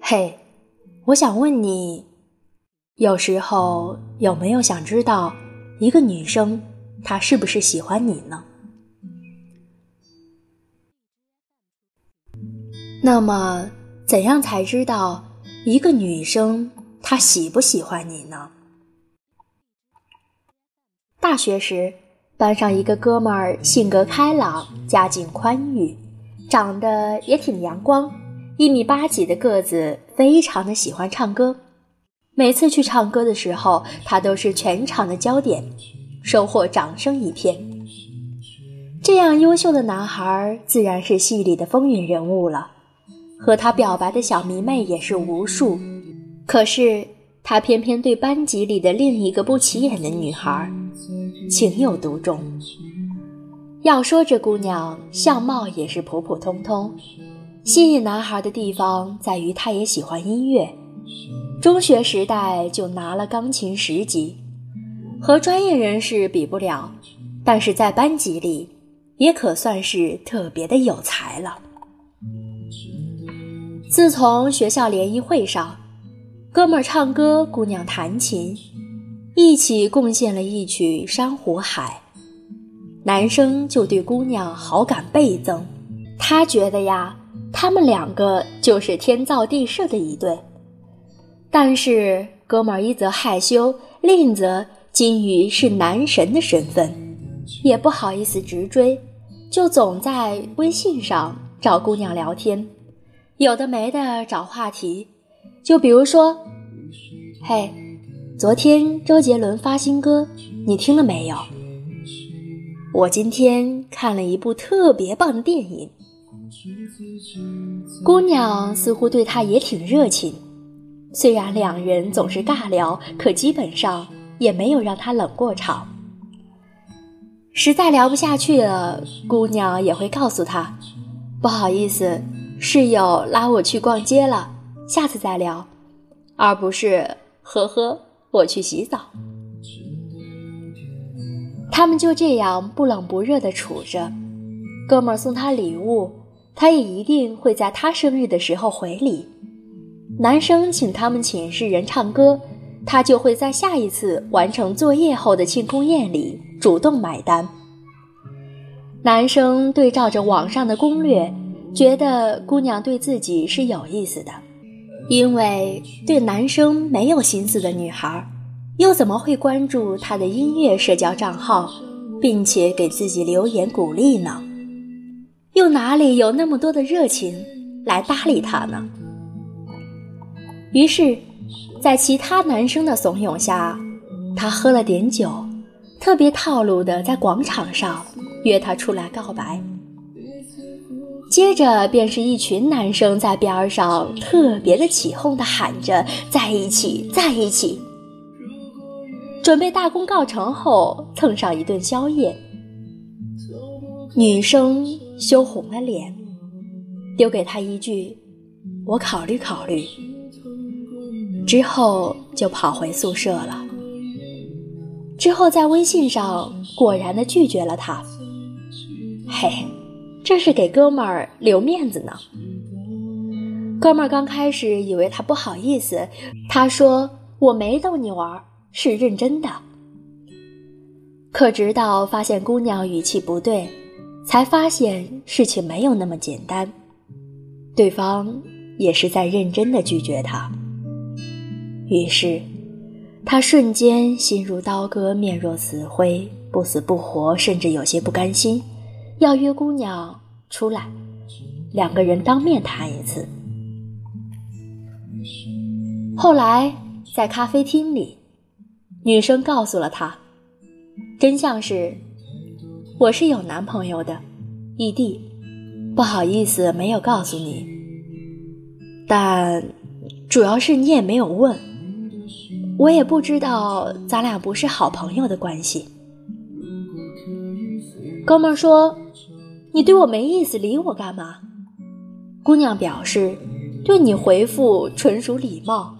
嘿，我想问你，有时候有没有想知道一个女生她是不是喜欢你呢？那么，怎样才知道一个女生她喜不喜欢你呢？大学时，班上一个哥们儿性格开朗，家境宽裕，长得也挺阳光。一米八几的个子，非常的喜欢唱歌。每次去唱歌的时候，他都是全场的焦点，收获掌声一片。这样优秀的男孩，自然是戏里的风云人物了。和他表白的小迷妹也是无数。可是他偏偏对班级里的另一个不起眼的女孩情有独钟。要说这姑娘相貌也是普普通通。吸引男孩的地方在于，他也喜欢音乐。中学时代就拿了钢琴十级，和专业人士比不了，但是在班级里也可算是特别的有才了。自从学校联谊会上，哥们儿唱歌，姑娘弹琴，一起贡献了一曲《珊瑚海》，男生就对姑娘好感倍增，他觉得呀。他们两个就是天造地设的一对，但是哥们儿一则害羞，另一则金鱼是男神的身份，也不好意思直追，就总在微信上找姑娘聊天，有的没的找话题，就比如说，嘿，昨天周杰伦发新歌，你听了没有？我今天看了一部特别棒的电影。姑娘似乎对他也挺热情，虽然两人总是尬聊，可基本上也没有让他冷过场。实在聊不下去了，姑娘也会告诉他：“不好意思，室友拉我去逛街了，下次再聊。”而不是“呵呵，我去洗澡。”他们就这样不冷不热的处着。哥们送他礼物。他也一定会在他生日的时候回礼。男生请他们寝室人唱歌，他就会在下一次完成作业后的庆功宴里主动买单。男生对照着网上的攻略，觉得姑娘对自己是有意思的，因为对男生没有心思的女孩，又怎么会关注他的音乐社交账号，并且给自己留言鼓励呢？又哪里有那么多的热情来搭理他呢？于是，在其他男生的怂恿下，他喝了点酒，特别套路的在广场上约她出来告白。接着便是一群男生在边上特别的起哄的喊着“在一起，在一起”，准备大功告成后蹭上一顿宵夜。女生。羞红了脸，丢给他一句：“我考虑考虑。”之后就跑回宿舍了。之后在微信上果然的拒绝了他。嘿，这是给哥们儿留面子呢。哥们儿刚开始以为他不好意思，他说：“我没逗你玩，是认真的。”可直到发现姑娘语气不对。才发现事情没有那么简单，对方也是在认真的拒绝他。于是，他瞬间心如刀割，面若死灰，不死不活，甚至有些不甘心，要约姑娘出来，两个人当面谈一次。后来，在咖啡厅里，女生告诉了他，真相是。我是有男朋友的，异地，不好意思没有告诉你。但主要是你也没有问，我也不知道咱俩不是好朋友的关系。哥们说：“你对我没意思，理我干嘛？”姑娘表示：“对你回复纯属礼貌。”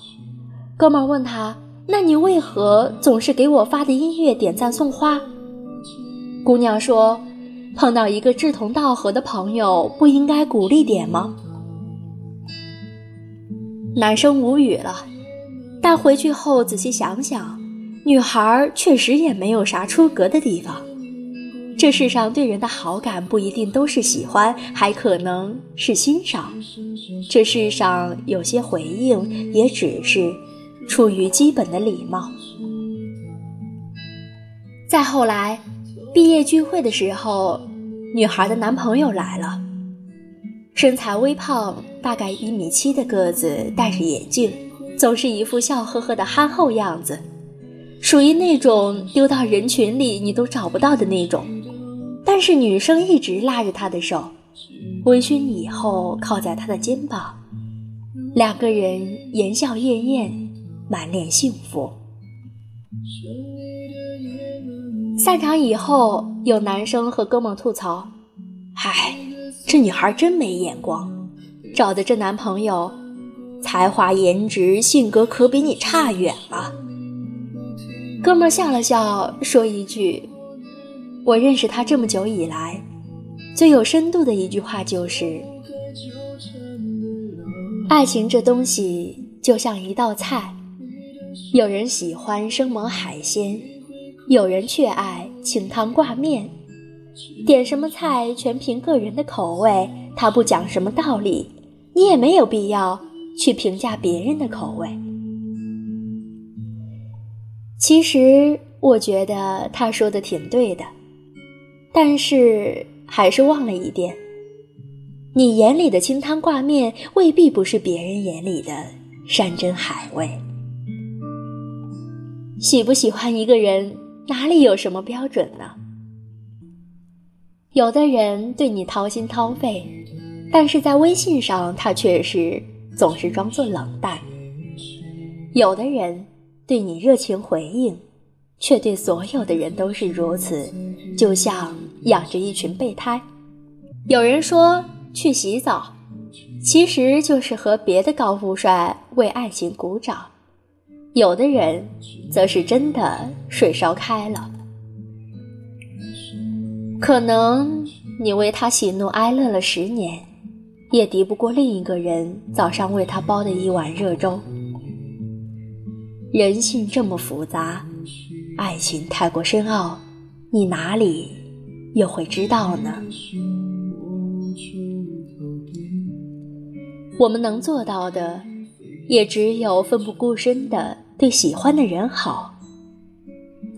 哥们问他：“那你为何总是给我发的音乐点赞送花？”姑娘说：“碰到一个志同道合的朋友，不应该鼓励点吗？男生无语了，但回去后仔细想想，女孩确实也没有啥出格的地方。这世上对人的好感不一定都是喜欢，还可能是欣赏。这世上有些回应也只是出于基本的礼貌。再后来，毕业聚会的时候，女孩的男朋友来了，身材微胖，大概一米七的个子，戴着眼镜，总是一副笑呵呵的憨厚样子，属于那种丢到人群里你都找不到的那种。但是女生一直拉着他的手，微醺以后靠在他的肩膀，两个人言笑晏晏，满脸幸福。散场以后，有男生和哥们吐槽：“嗨，这女孩真没眼光，找的这男朋友，才华、颜值、性格可比你差远了。”哥们笑了笑，说一句。我认识他这么久以来，最有深度的一句话就是：爱情这东西就像一道菜，有人喜欢生猛海鲜，有人却爱清汤挂面。点什么菜全凭个人的口味，他不讲什么道理，你也没有必要去评价别人的口味。其实我觉得他说的挺对的。但是还是忘了一点，你眼里的清汤挂面未必不是别人眼里的山珍海味。喜不喜欢一个人，哪里有什么标准呢？有的人对你掏心掏肺，但是在微信上他却是总是装作冷淡；有的人对你热情回应。却对所有的人都是如此，就像养着一群备胎。有人说去洗澡，其实就是和别的高富帅为爱情鼓掌；有的人则是真的水烧开了。可能你为他喜怒哀乐了十年，也敌不过另一个人早上为他煲的一碗热粥。人性这么复杂。爱情太过深奥，你哪里又会知道呢？我们能做到的，也只有奋不顾身的对喜欢的人好，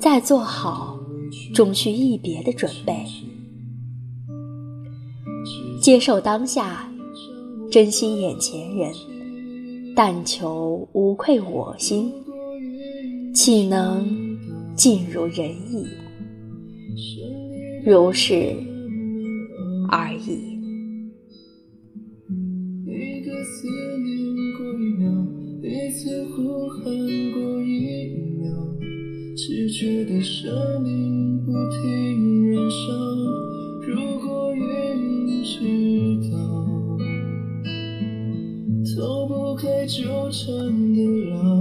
再做好终须一别的准备，接受当下，珍惜眼前人，但求无愧我心，岂能？尽如人意，如是而已。一个思念过一秒，彼此呼喊过一秒，逝去的生命不停燃烧。如果云知道，逃不开纠缠的牢。